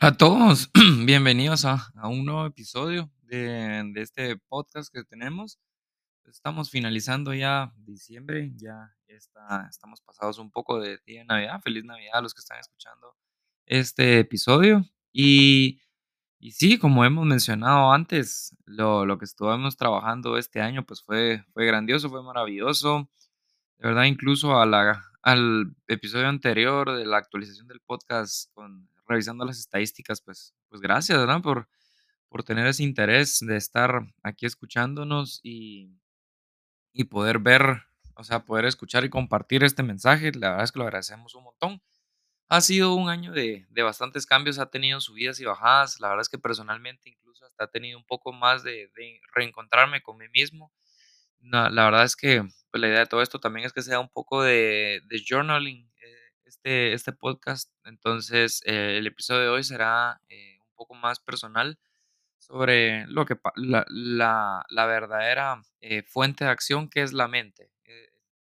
a todos, bienvenidos a, un nuevo episodio de, este podcast que tenemos. Estamos finalizando ya diciembre, ya está, estamos pasados un poco de día de Navidad. Feliz Navidad a los que están escuchando este episodio. Y, y sí, como hemos mencionado antes, lo, lo, que estuvimos trabajando este año pues fue, fue grandioso, fue maravilloso. De verdad, incluso a la, al episodio anterior de la actualización del podcast con revisando las estadísticas, pues, pues gracias, ¿verdad? Por, por tener ese interés de estar aquí escuchándonos y, y poder ver, o sea, poder escuchar y compartir este mensaje. La verdad es que lo agradecemos un montón. Ha sido un año de, de bastantes cambios, ha tenido subidas y bajadas. La verdad es que personalmente incluso hasta ha tenido un poco más de, reencontrarme con mí mismo. la verdad es que pues, la idea de todo esto también es que sea un poco de, journaling, este, este podcast. Entonces, eh, el episodio de hoy será eh, un poco más personal sobre lo que la, la, la verdadera eh, fuente de acción que es la mente.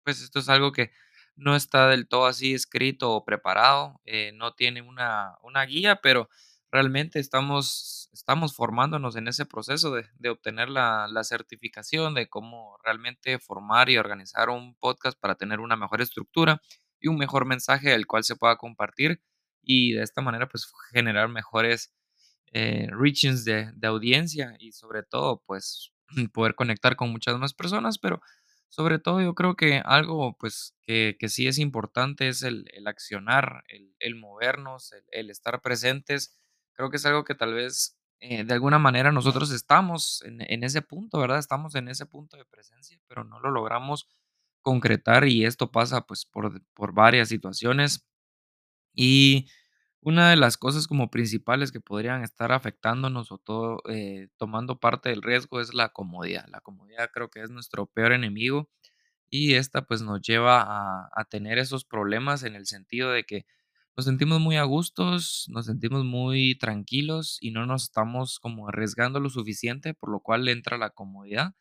pues esto es algo que no está del todo así escrito o preparado, no tiene una, una, guía, pero realmente estamos, estamos formándonos en ese proceso de, de obtener la, la, certificación de cómo realmente formar y organizar un podcast para tener una mejor estructura y un mejor mensaje el cual se pueda compartir y de esta manera pues generar mejores eh, reachings de, audiencia y sobre todo pues poder conectar con muchas más personas, pero sobre todo yo creo que algo pues que, que sí es importante es el, accionar, el, movernos, el, estar presentes. Creo que es algo que tal vez eh, de alguna manera nosotros estamos en, en, ese punto, ¿verdad? Estamos en ese punto de presencia, pero no lo logramos concretar y esto pasa pues por, por varias situaciones. Y una de las cosas como principales que podrían estar afectándonos o todo, eh, tomando parte del riesgo es la comodidad. La comodidad creo que es nuestro peor enemigo y esta pues nos lleva a, tener esos problemas en el sentido de que nos sentimos muy a gustos, nos sentimos muy tranquilos y no nos estamos como arriesgando lo suficiente, por lo cual entra la comodidad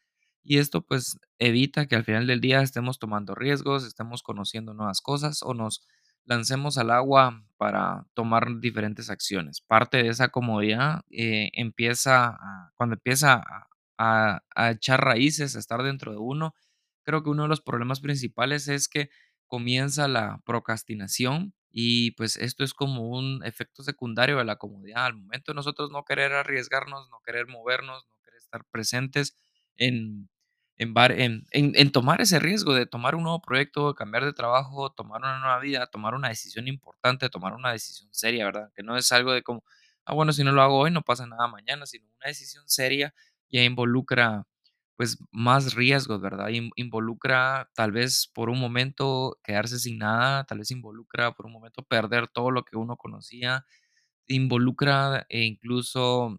y esto pues evita que al final del día estemos tomando riesgos, estemos conociendo nuevas cosas o nos lancemos al agua para tomar diferentes acciones. Parte de esa comodidad eh, empieza, cuando empieza a, echar raíces, a estar dentro de uno, creo que uno de los problemas principales es que comienza la procrastinación y pues esto es como un efecto secundario de la comodidad. Al momento nosotros no querer arriesgarnos, no querer movernos, no querer estar presentes en, en, tomar ese riesgo de tomar un nuevo proyecto, cambiar de trabajo, tomar una nueva vida, tomar una decisión importante, tomar una decisión seria, ¿verdad? Que no es algo de como, ah, bueno, si no lo hago hoy no pasa nada mañana, sino una decisión seria ya involucra pues más riesgos, ¿verdad? Involucra tal vez por un momento quedarse sin nada, tal vez involucra por un momento perder todo lo que uno conocía, involucra e incluso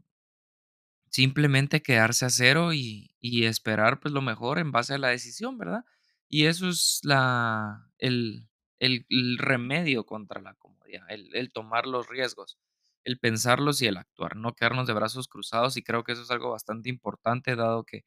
simplemente quedarse a cero y, esperar pues lo mejor en base a la decisión, ¿verdad? Y eso es la, el, el, remedio contra la comodidad, el, el, tomar los riesgos, el pensarlos y el actuar, no quedarnos de brazos cruzados y creo que eso es algo bastante importante dado que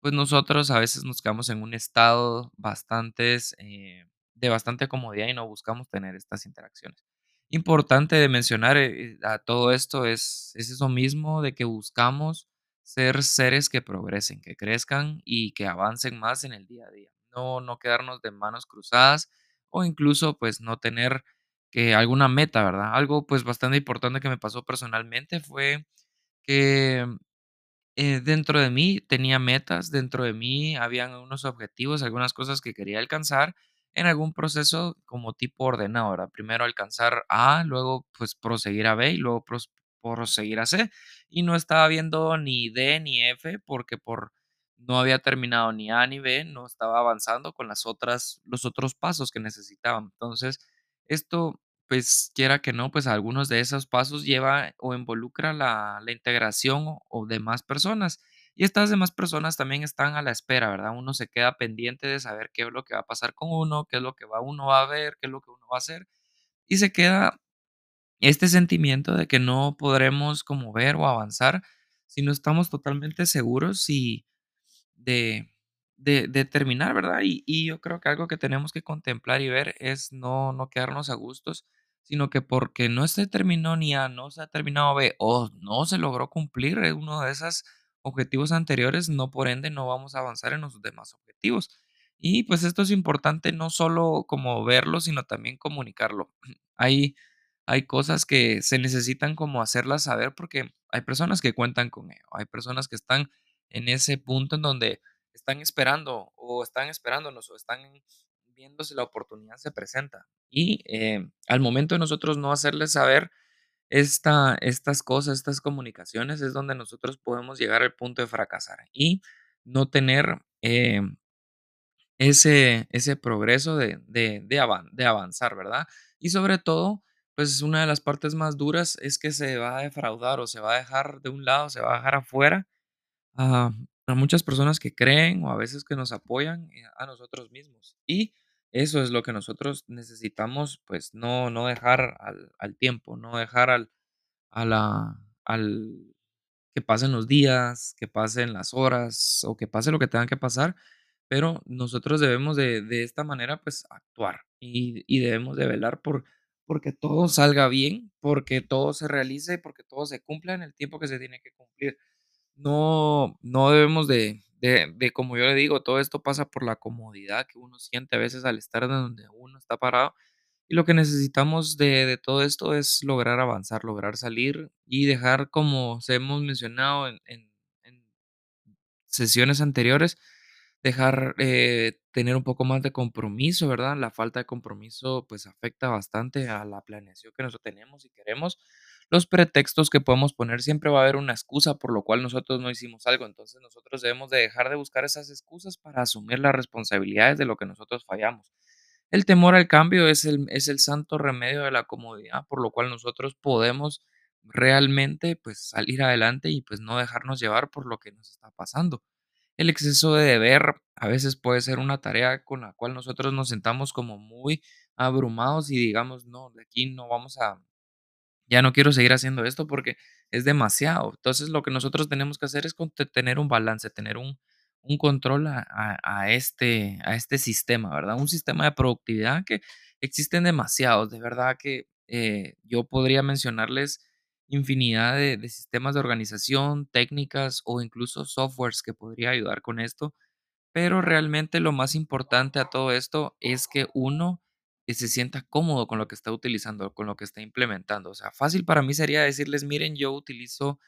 pues nosotros a veces nos quedamos en un estado bastante, eh, de bastante comodidad y no buscamos tener estas interacciones importante de mencionar eh, a todo esto es, es eso mismo de que buscamos ser seres que progresen, que crezcan y que avancen más en el día a día. No, no quedarnos de manos cruzadas o incluso pues no tener que alguna meta, ¿verdad? Algo pues bastante importante que me pasó personalmente fue que eh, dentro de mí tenía metas, dentro de mí habían unos objetivos, algunas cosas que quería alcanzar en algún proceso como tipo ordenado, Primero alcanzar A, luego pues proseguir a B y luego proseguir a C. Y no estaba viendo ni D ni F porque por no había terminado ni A ni B, no estaba avanzando con las otras, los otros pasos que necesitaba. Entonces, esto, pues quiera que no, pues algunos de esos pasos lleva o involucra la, la integración o, o de más personas. Y estas demás personas también están a la espera, ¿verdad? Uno se queda pendiente de saber qué es lo que va a pasar con uno, qué es lo que va, uno va a ver, qué es lo que uno va a hacer. Y se queda este sentimiento de que no podremos como ver o avanzar si no estamos totalmente seguros y de, de, de terminar, ¿verdad? Y, yo creo que algo que tenemos que contemplar y ver es no, no quedarnos a gustos, sino que porque no se terminó ni A, no se ha terminado B o no se logró cumplir eh, uno de esos objetivos anteriores, no por ende no vamos a avanzar en los demás objetivos. Y pues esto es importante no solo como verlo, sino también comunicarlo. Hay, hay cosas que se necesitan como hacerlas saber porque hay personas que cuentan con ello, hay personas que están en ese punto en donde están esperando o están esperándonos o están viendo si la oportunidad se presenta. Y eh, al momento de nosotros no hacerles saber esta, estas cosas, estas comunicaciones, es donde nosotros podemos llegar al punto de fracasar y no tener eh, ese, ese progreso de, de, de, avan- de avanzar, ¿verdad? Y sobre todo, pues una de las partes más duras es que se va a defraudar o se va a dejar de un lado, se va a dejar afuera a, muchas personas que creen o a veces que nos apoyan eh, a nosotros mismos. Y eso es lo que nosotros necesitamos, pues no, no dejar al, al tiempo, no dejar al, a la, al que pasen los días, que pasen las horas o que pase lo que tenga que pasar, pero nosotros debemos de, de esta manera pues actuar y, y debemos de velar por porque todo salga bien, porque todo se realice, porque todo se cumpla en el tiempo que se tiene que cumplir. No, no debemos de, de, de, como yo le digo, todo esto pasa por la comodidad que uno siente a veces al estar de donde uno está parado. Y lo que necesitamos de, de todo esto es lograr avanzar, lograr salir y dejar, como se hemos mencionado en, en, en sesiones anteriores, dejar eh, tener un poco más de compromiso, ¿verdad? La falta de compromiso pues afecta bastante a la planeación que nosotros tenemos y queremos. Los pretextos que podemos poner, siempre va a haber una excusa por lo cual nosotros no hicimos algo, entonces nosotros debemos de dejar de buscar esas excusas para asumir las responsabilidades de lo que nosotros fallamos. El temor al cambio es el, es el santo remedio de la comodidad, por lo cual nosotros podemos realmente pues salir adelante y pues no dejarnos llevar por lo que nos está pasando. El exceso de deber a veces puede ser una tarea con la cual nosotros nos sentamos como muy abrumados y digamos, no, de aquí no vamos a, ya no quiero seguir haciendo esto porque es demasiado. Entonces, lo que nosotros tenemos que hacer es tener un balance, tener un, un control a, a- a este, a este sistema, ¿verdad? Un sistema de productividad que existen demasiados. De verdad que eh, yo podría mencionarles infinidad de, de sistemas de organización, técnicas o incluso softwares que podría ayudar con esto pero realmente lo más importante a todo esto es que uno, eh, se sienta cómodo con lo que está utilizando, con lo que está implementando. O sea, fácil para mí sería decirles, miren, yo utilizo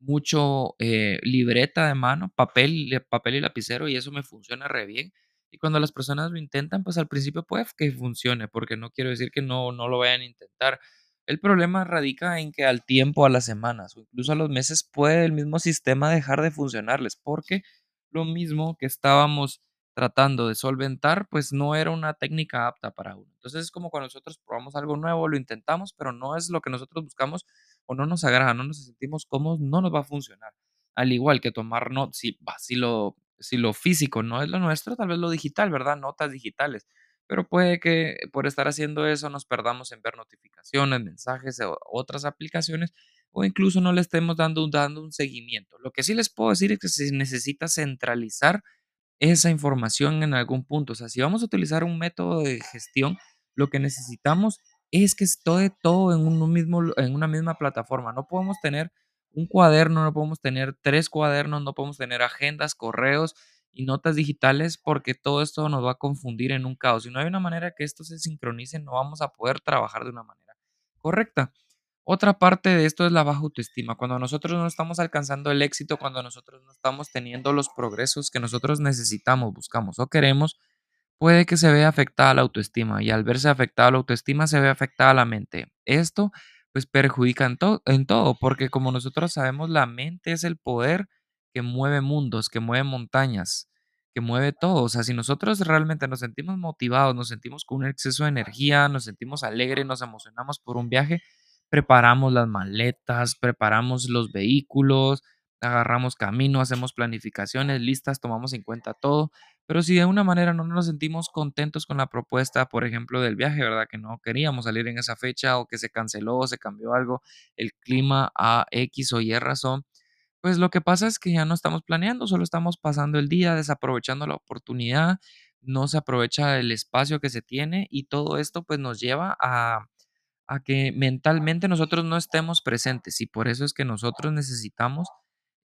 mucho eh, libreta de mano, papel, y- papel y lapicero y eso me funciona re bien. Y cuando las personas lo intentan, pues al principio puede que funcione, porque no quiero decir que no, no lo vayan a intentar. El problema radica en que al tiempo, a las semanas o incluso a los meses puede el mismo sistema dejar de funcionarles, porque lo mismo que estábamos tratando de solventar, pues no era una técnica apta para uno. Entonces es como cuando nosotros probamos algo nuevo, lo intentamos, pero no es lo que nosotros buscamos o no nos agrada, no nos sentimos cómodos, no nos va a funcionar. Al igual que tomar notas, si, si, lo, si lo físico no es lo nuestro, tal vez lo digital, ¿verdad? Notas digitales. Pero puede que por estar haciendo eso nos perdamos en ver notificaciones, mensajes otras aplicaciones o incluso no le estemos dando, dando un seguimiento. Lo que sí les puedo decir es que se necesita centralizar esa información en algún punto. O sea, si vamos a utilizar un método de gestión, lo que necesitamos es que esté todo en, un mismo, en una misma plataforma. No podemos tener un cuaderno, no podemos tener tres cuadernos, no podemos tener agendas, correos y notas digitales porque todo esto nos va a confundir en un caos. Si no hay una manera que esto se sincronice, no vamos a poder trabajar de una manera correcta. Otra parte de esto es la baja autoestima. Cuando nosotros no estamos alcanzando el éxito, cuando nosotros no estamos teniendo los progresos que nosotros necesitamos, buscamos o queremos, puede que se vea afectada la autoestima y al verse afectada la autoestima se ve afectada la mente. Esto pues perjudica en, en todo, porque como nosotros sabemos, la mente es el poder que mueve mundos, que mueve montañas, que mueve todo. O sea, si nosotros realmente nos sentimos motivados, nos sentimos con un exceso de energía, nos sentimos alegres, nos emocionamos por un viaje, preparamos las maletas, preparamos los vehículos, agarramos camino, hacemos planificaciones, listas, tomamos en cuenta todo pero si de una manera no nos sentimos contentos con la propuesta, por ejemplo, del viaje, ¿verdad? Que no queríamos salir en esa fecha o que se canceló o se cambió algo, el clima a X o Y razón, Pues lo que pasa es que ya no estamos planeando, solo estamos pasando el día, desaprovechando la oportunidad, no se aprovecha el espacio que se tiene y todo esto pues nos lleva a, a que mentalmente nosotros no estemos presentes y por eso es que nosotros necesitamos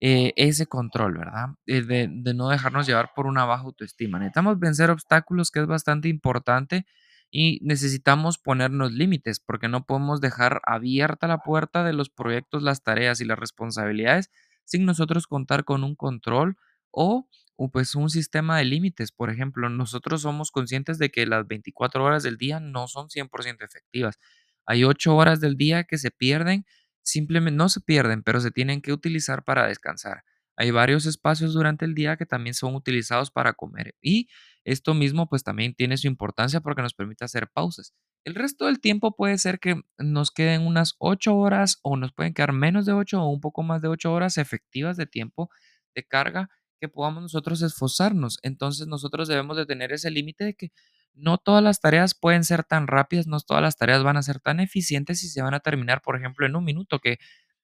eh, ese control, ¿verdad? Eh, de, no dejarnos llevar por una baja autoestima. Necesitamos vencer obstáculos que es bastante importante y necesitamos ponernos límites porque no podemos dejar abierta la puerta de los proyectos, las tareas y las responsabilidades sin nosotros contar con un control o, o, pues un sistema de límites. Por ejemplo, nosotros somos conscientes de que las 24 horas del día no son 100% efectivas. Hay 8 horas del día que se pierden, simplemente no se pierden, pero se tienen que utilizar para descansar. Hay varios espacios durante el día que también son utilizados para comer y esto mismo pues también tiene su importancia porque nos permite hacer pausas. El resto del tiempo puede ser que nos queden unas 8 horas o nos pueden quedar menos de 8 o un poco más de 8 horas efectivas de tiempo de carga que podamos nosotros esforzarnos. Entonces nosotros debemos de tener ese límite de que no todas las tareas pueden ser tan rápidas, no todas las tareas van a ser tan eficientes y se van a terminar, por ejemplo, en un minuto, que,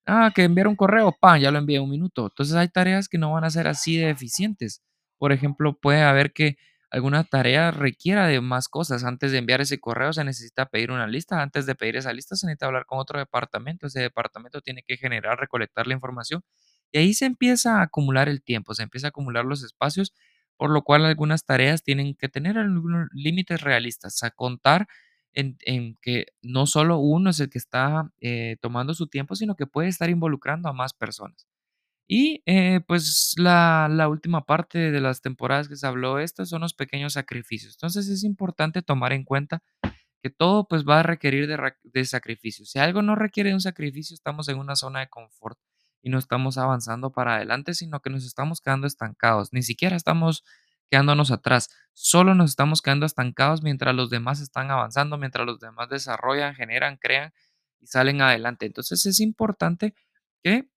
ah, que enviar un correo, ¡pam!, ya lo envié en un minuto. Entonces hay tareas que no van a ser así de eficientes. Por ejemplo, puede haber que alguna tarea requiera de más cosas. Antes de enviar ese correo se necesita pedir una lista. Antes de pedir esa lista se necesita hablar con otro departamento. Ese departamento tiene que generar, recolectar la información. Y ahí se empieza a acumular el tiempo, se empieza a acumular los espacios, por lo cual algunas tareas tienen que tener algunos límites realistas, a contar en, que no solo uno es el que está eh, tomando su tiempo, sino que puede estar involucrando a más personas. Y, eh, pues, la última parte de las temporadas que se habló, estos son los pequeños sacrificios. Entonces, es importante tomar en cuenta que todo, pues, va a requerir de sacrificio. Si algo no requiere un sacrificio, estamos en una zona de confort y no estamos avanzando para adelante, sino que nos estamos quedando estancados. Ni siquiera estamos quedándonos atrás, solo nos estamos quedando estancados mientras los demás están avanzando, mientras los demás desarrollan, generan, crean y salen adelante. Entonces, es importante que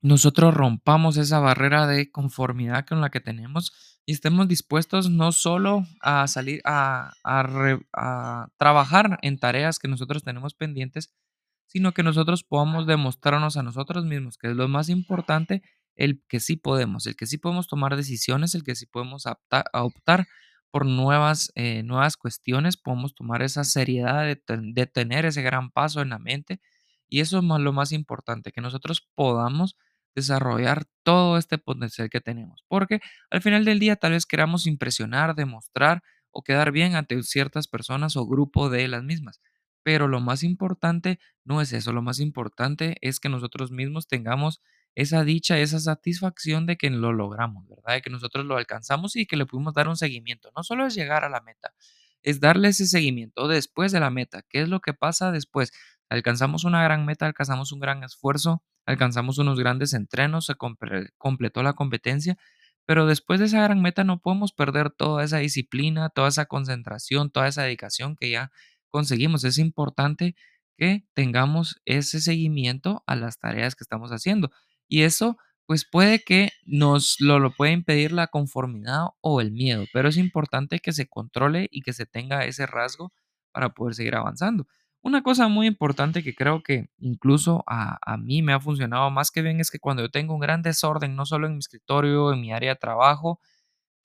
nosotros rompamos esa barrera de conformidad con la que tenemos y estemos dispuestos no solo a salir a, a a trabajar en tareas que nosotros tenemos pendientes, sino que nosotros podamos demostrarnos a nosotros mismos, que es lo más importante, el que sí podemos, el que sí podemos tomar decisiones, el que sí podemos optar por nuevas, eh, nuevas cuestiones, podemos tomar esa seriedad de, de tener ese gran paso en la mente. Y eso es más- lo más importante, que nosotros podamos desarrollar todo este potencial que tenemos. Porque al final del día tal vez queramos impresionar, demostrar o quedar bien ante ciertas personas o grupo de las mismas. Pero lo más importante no es eso, lo más importante es que nosotros mismos tengamos esa dicha, esa satisfacción de que lo logramos, ¿verdad? De que nosotros lo alcanzamos y que le pudimos dar un seguimiento. No solo es llegar a la meta, es darle ese seguimiento después de la meta. ¿Qué es lo que pasa después? Alcanzamos una gran meta, alcanzamos un gran esfuerzo, alcanzamos unos grandes entrenos, se completó la competencia, pero después de esa gran meta no podemos perder toda esa disciplina, toda esa concentración, toda esa dedicación que ya conseguimos. Es importante que tengamos ese seguimiento a las tareas que estamos haciendo. Y eso, pues puede que nos lo, lo puede impedir la conformidad o el miedo, pero es importante que se controle y que se tenga ese rasgo para poder seguir avanzando. Una cosa muy importante que creo que incluso a, a mí me ha funcionado más que bien es que cuando yo tengo un gran desorden, no solo en mi escritorio, en mi área de trabajo,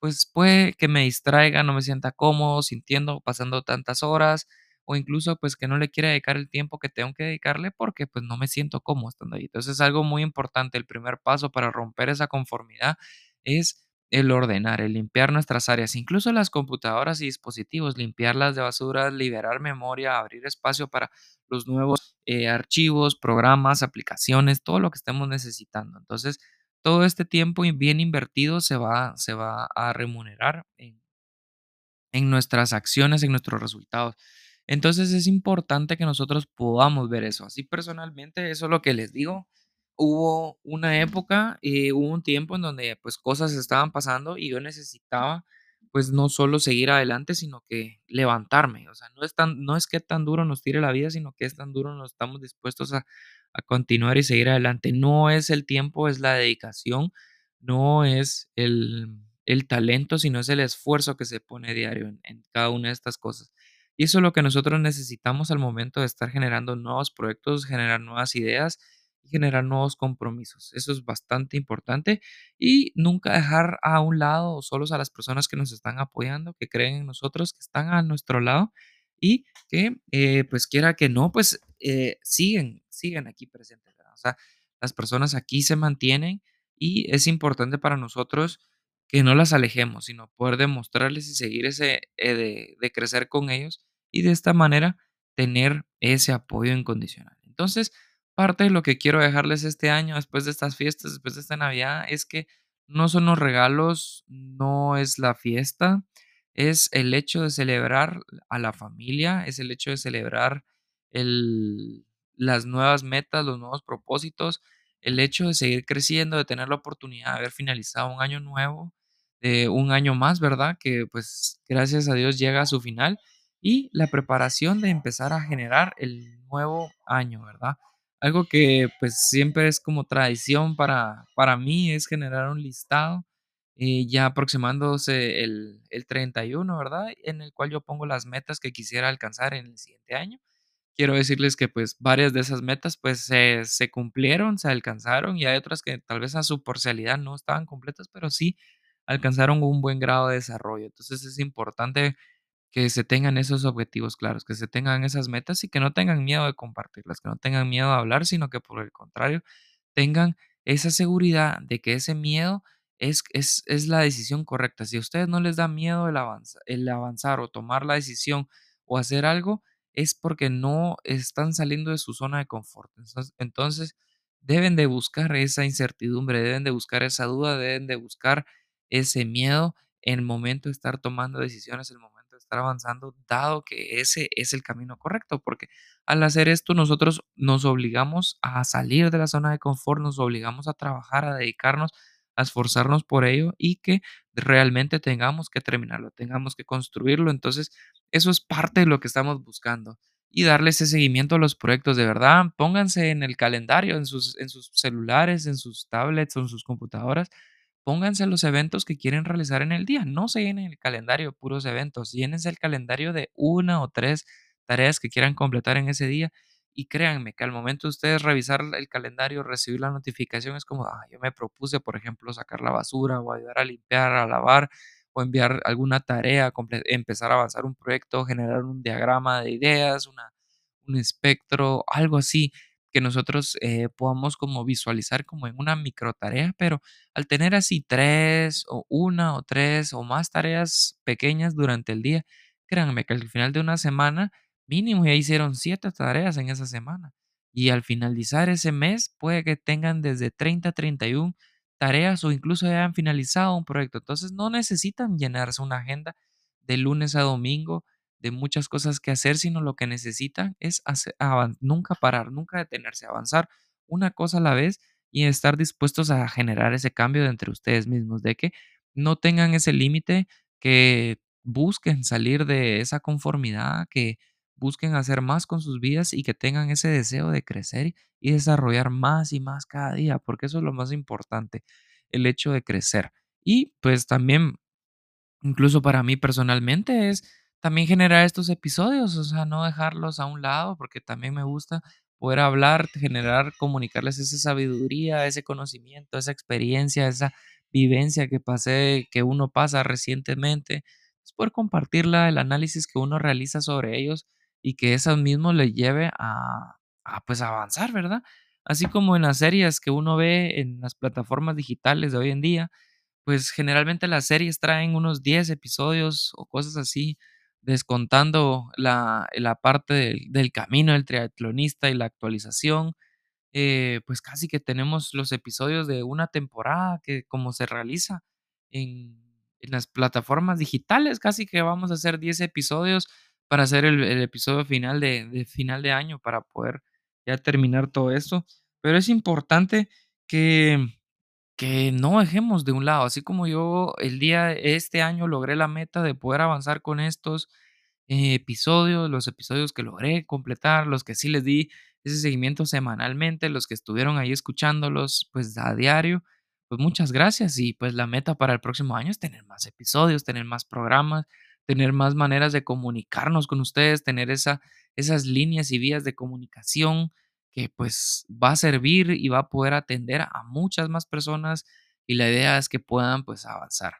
pues puede que me distraiga, no me sienta cómodo, sintiendo, pasando tantas horas, o incluso pues que no le quiera dedicar el tiempo que tengo que dedicarle porque pues no me siento cómodo estando ahí. Entonces es algo muy importante. El primer paso para romper esa conformidad es el ordenar, el limpiar nuestras áreas, incluso las computadoras y dispositivos, limpiarlas de basura, liberar memoria, abrir espacio para los nuevos eh, archivos, programas, aplicaciones, todo lo que estemos necesitando. Entonces, todo este tiempo bien invertido se va, se va a remunerar en, en nuestras acciones, en nuestros resultados. Entonces es importante que nosotros podamos ver eso. Así personalmente, eso es lo que les digo. Hubo una época, eh, hubo un tiempo en donde pues cosas estaban pasando y yo necesitaba pues no solo seguir adelante, sino que levantarme. O sea, no es tan, no es que tan duro nos tire la vida, sino que es tan duro nos estamos dispuestos a, a continuar y seguir adelante. No es el tiempo, es la dedicación, no es el, el talento, sino es el esfuerzo que se pone diario en, en cada una de estas cosas. Y eso es lo que nosotros necesitamos al momento de estar generando nuevos proyectos, generar nuevas ideas y generar nuevos compromisos. Eso es bastante importante y nunca dejar a un lado solos a las personas que nos están apoyando, que creen en nosotros, que están a nuestro lado y que, eh, pues quiera que no, pues eh, siguen, siguen aquí presentes. O sea, las personas aquí se mantienen y es importante para nosotros que no las alejemos, sino poder demostrarles y seguir ese, eh, de, de crecer con ellos y de esta manera tener ese apoyo incondicional. Entonces, parte de lo que quiero dejarles este año, después de estas fiestas, después de esta Navidad, es que no son los regalos, no es la fiesta, es el hecho de celebrar a la familia, es el hecho de celebrar el, las nuevas metas, los nuevos propósitos, el hecho de seguir creciendo, de tener la oportunidad de haber finalizado un año nuevo, de un año más, ¿verdad? Que pues gracias a Dios llega a su final y la preparación de empezar a generar el nuevo año, ¿verdad? Algo que pues siempre es como tradición para, para mí es generar un listado eh, ya aproximándose el, el 31, ¿verdad? En el cual yo pongo las metas que quisiera alcanzar en el siguiente año. Quiero decirles que pues varias de esas metas pues se, se cumplieron, se alcanzaron y hay otras que tal vez a su parcialidad no estaban completas, pero sí alcanzaron un buen grado de desarrollo. Entonces es importante que se tengan esos objetivos claros, que se tengan esas metas y que no tengan miedo de compartirlas, que no tengan miedo de hablar, sino que por el contrario tengan esa seguridad de que ese miedo es, es, es la decisión correcta. Si a ustedes no les da miedo el, el avanzar o tomar la decisión o hacer algo, es porque no están saliendo de su zona de confort. Entonces, entonces deben de buscar esa incertidumbre, deben de buscar esa duda, deben de buscar ese miedo en el momento de estar tomando decisiones, en el momento estar avanzando, dado que ese es el camino correcto, porque al hacer esto nosotros nos obligamos a salir de la zona de confort, nos obligamos a trabajar, a dedicarnos, a esforzarnos por ello y que realmente tengamos que terminarlo, tengamos que construirlo. Entonces, eso es parte de lo que estamos buscando y darle ese seguimiento a los proyectos de verdad. Pónganse en el calendario, en sus, en sus celulares, en sus tablets en sus computadoras pónganse los eventos que quieren realizar en el día. No se llenen el calendario de puros eventos, llénense el calendario de una o tres tareas que quieran completar en ese día. Y créanme que al momento de ustedes revisar el calendario, recibir la notificación, es como, ah, yo me propuse, por ejemplo, sacar la basura o ayudar a limpiar, a lavar o enviar alguna tarea, empezar a avanzar un proyecto, generar un diagrama de ideas, un espectro, algo así que nosotros eh, podamos como visualizar como en una micro tarea, pero al tener así tres o una o tres o más tareas pequeñas durante el día, créanme que al final de una semana mínimo ya hicieron siete tareas en esa semana. Y al finalizar ese mes puede que tengan desde 30 a 31 tareas o incluso hayan finalizado un proyecto. Entonces no necesitan llenarse una agenda de lunes a domingo de muchas cosas que hacer, sino lo que necesitan es hacer, nunca parar, nunca detenerse, avanzar una cosa a la vez y estar dispuestos a generar ese cambio entre ustedes mismos, de que no tengan ese límite, que busquen salir de esa conformidad, que busquen hacer más con sus vidas y que tengan ese deseo de crecer y desarrollar más y más cada día, porque eso es lo más importante, el hecho de crecer. Y pues también, incluso para mí personalmente, es también generar estos episodios, o sea, no dejarlos a un lado, porque también me gusta poder hablar, generar, comunicarles esa sabiduría, ese conocimiento, esa experiencia, esa vivencia que pasé, que uno pasa recientemente, es poder compartirla, el análisis que uno realiza sobre ellos y que eso mismo le lleve a, a pues avanzar, ¿verdad? Así como en las series que uno ve en las plataformas digitales de hoy en día, pues generalmente las series traen unos 10 episodios o cosas así descontando la, la parte del, del, camino del triatlonista y la actualización, eh, pues casi que tenemos los episodios de una temporada que como se realiza en, en las plataformas digitales, casi que vamos a hacer 10 episodios para hacer el, el episodio final de, de, final de año, para poder ya terminar todo esto. Pero es importante que, que no dejemos de un lado, así como yo el día, este año logré la meta de poder avanzar con estos episodios, los episodios que logré completar, los que sí les di ese seguimiento semanalmente, los que estuvieron ahí escuchándolos pues a diario, pues muchas gracias. Y pues la meta para el próximo año es tener más episodios, tener más programas, tener más maneras de comunicarnos con ustedes, tener esa, esas líneas y vías de comunicación que pues va a servir y va a poder atender a muchas más personas y la idea es que puedan pues avanzar.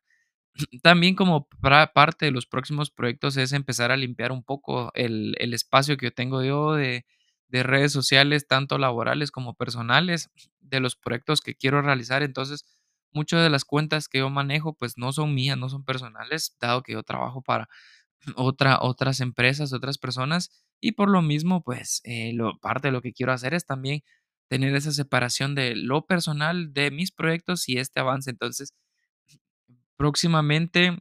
También como parte de los próximos proyectos es empezar a limpiar un poco el, el espacio que yo tengo de, de redes sociales, tanto laborales como personales, de los proyectos que quiero realizar. Entonces, muchas de las cuentas que yo manejo, pues no son mías, no son personales, dado que yo trabajo para otra, otras empresas, otras personas, y por lo mismo, pues eh, lo, parte de lo que quiero hacer es también tener esa separación de lo personal de mis proyectos y este avance. Entonces, próximamente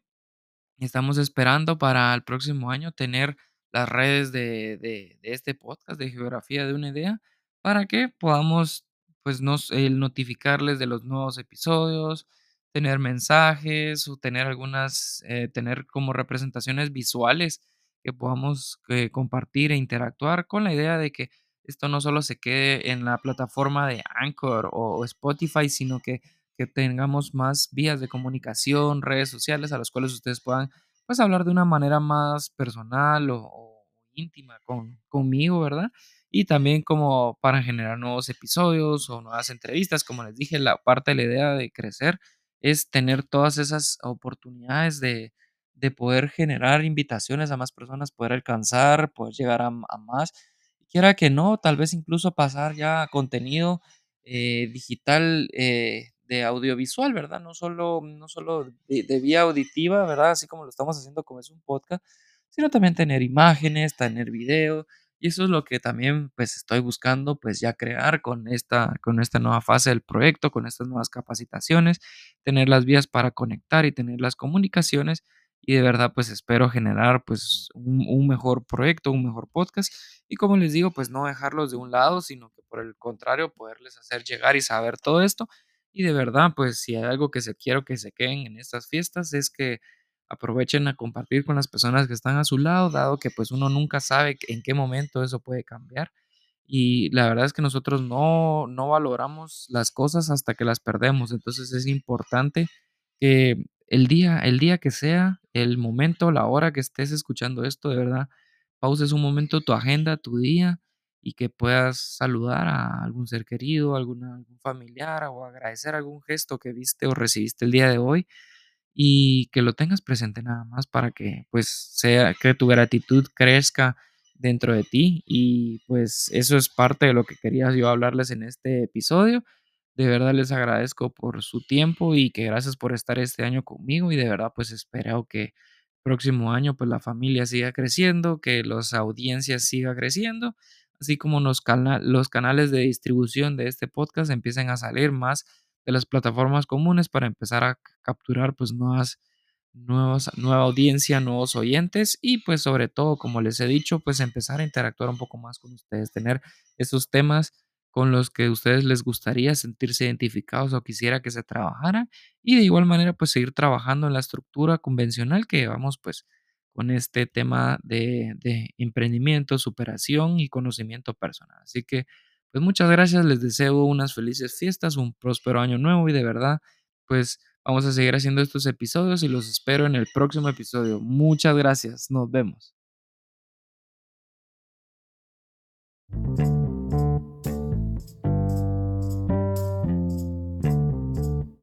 Estamos esperando para el próximo año tener las redes de, de, este podcast de Geografía de una Idea para que podamos, pues, nos, el notificarles de los nuevos episodios, tener mensajes o tener algunas, eh, tener como representaciones visuales que podamos eh, compartir e interactuar con la idea de que esto no solo se quede en la plataforma de Anchor o Spotify, sino que que tengamos más vías de comunicación, redes sociales a las cuales ustedes puedan pues hablar de una manera más personal o, o íntima con, conmigo, ¿verdad? Y también como para generar nuevos episodios o nuevas entrevistas, como les dije, la parte de la idea de crecer es tener todas esas oportunidades de, de poder generar invitaciones a más personas, poder alcanzar, poder llegar a, a más. Quiera que no, tal vez incluso pasar ya a contenido eh, digital eh, de audiovisual, ¿verdad? No solo, no solo de, de, vía auditiva, ¿verdad? Así como lo estamos haciendo como es un podcast, sino también tener imágenes, tener video, y eso es lo que también pues estoy buscando pues ya crear con esta, con esta nueva fase del proyecto, con estas nuevas capacitaciones, tener las vías para conectar y tener las comunicaciones y de verdad pues espero generar pues un, mejor proyecto, un mejor podcast y como les digo pues no dejarlos de un lado, sino que por el contrario poderles hacer llegar y saber todo esto y de verdad pues si hay algo que se quiero que se queden en estas fiestas es que aprovechen a compartir con las personas que están a su lado, dado que pues uno nunca sabe en qué momento eso puede cambiar. Y la verdad es que nosotros no, no valoramos las cosas hasta que las perdemos. Entonces es importante que el día, el día que sea, el momento, la hora que estés escuchando esto, de verdad, pauses un momento tu agenda, tu día y que puedas saludar a algún ser querido, algún familiar o agradecer algún gesto que viste o recibiste el día de hoy y que lo tengas presente nada más para que pues sea que tu gratitud crezca dentro de ti y pues eso es parte de lo que quería yo hablarles en este episodio. De verdad les agradezco por su tiempo y que gracias por estar este año conmigo y de verdad pues espero que próximo año pues la familia siga creciendo, que las audiencias siga creciendo, así como los, cana los canales de distribución de este podcast empiecen a salir más de las plataformas comunes para empezar a capturar pues nuevas, nuevas, nueva audiencia, nuevos oyentes y pues sobre todo, como les he dicho, pues empezar a interactuar un poco más con ustedes, tener esos temas con los que ustedes les gustaría sentirse identificados o quisiera que se trabajara y de igual manera pues seguir trabajando en la estructura convencional que llevamos pues con este tema de, de emprendimiento, superación y conocimiento personal. Así que pues muchas gracias, les deseo unas felices fiestas, un próspero año nuevo y de verdad, pues vamos a seguir haciendo estos episodios y los espero en el próximo episodio. Muchas gracias, nos vemos.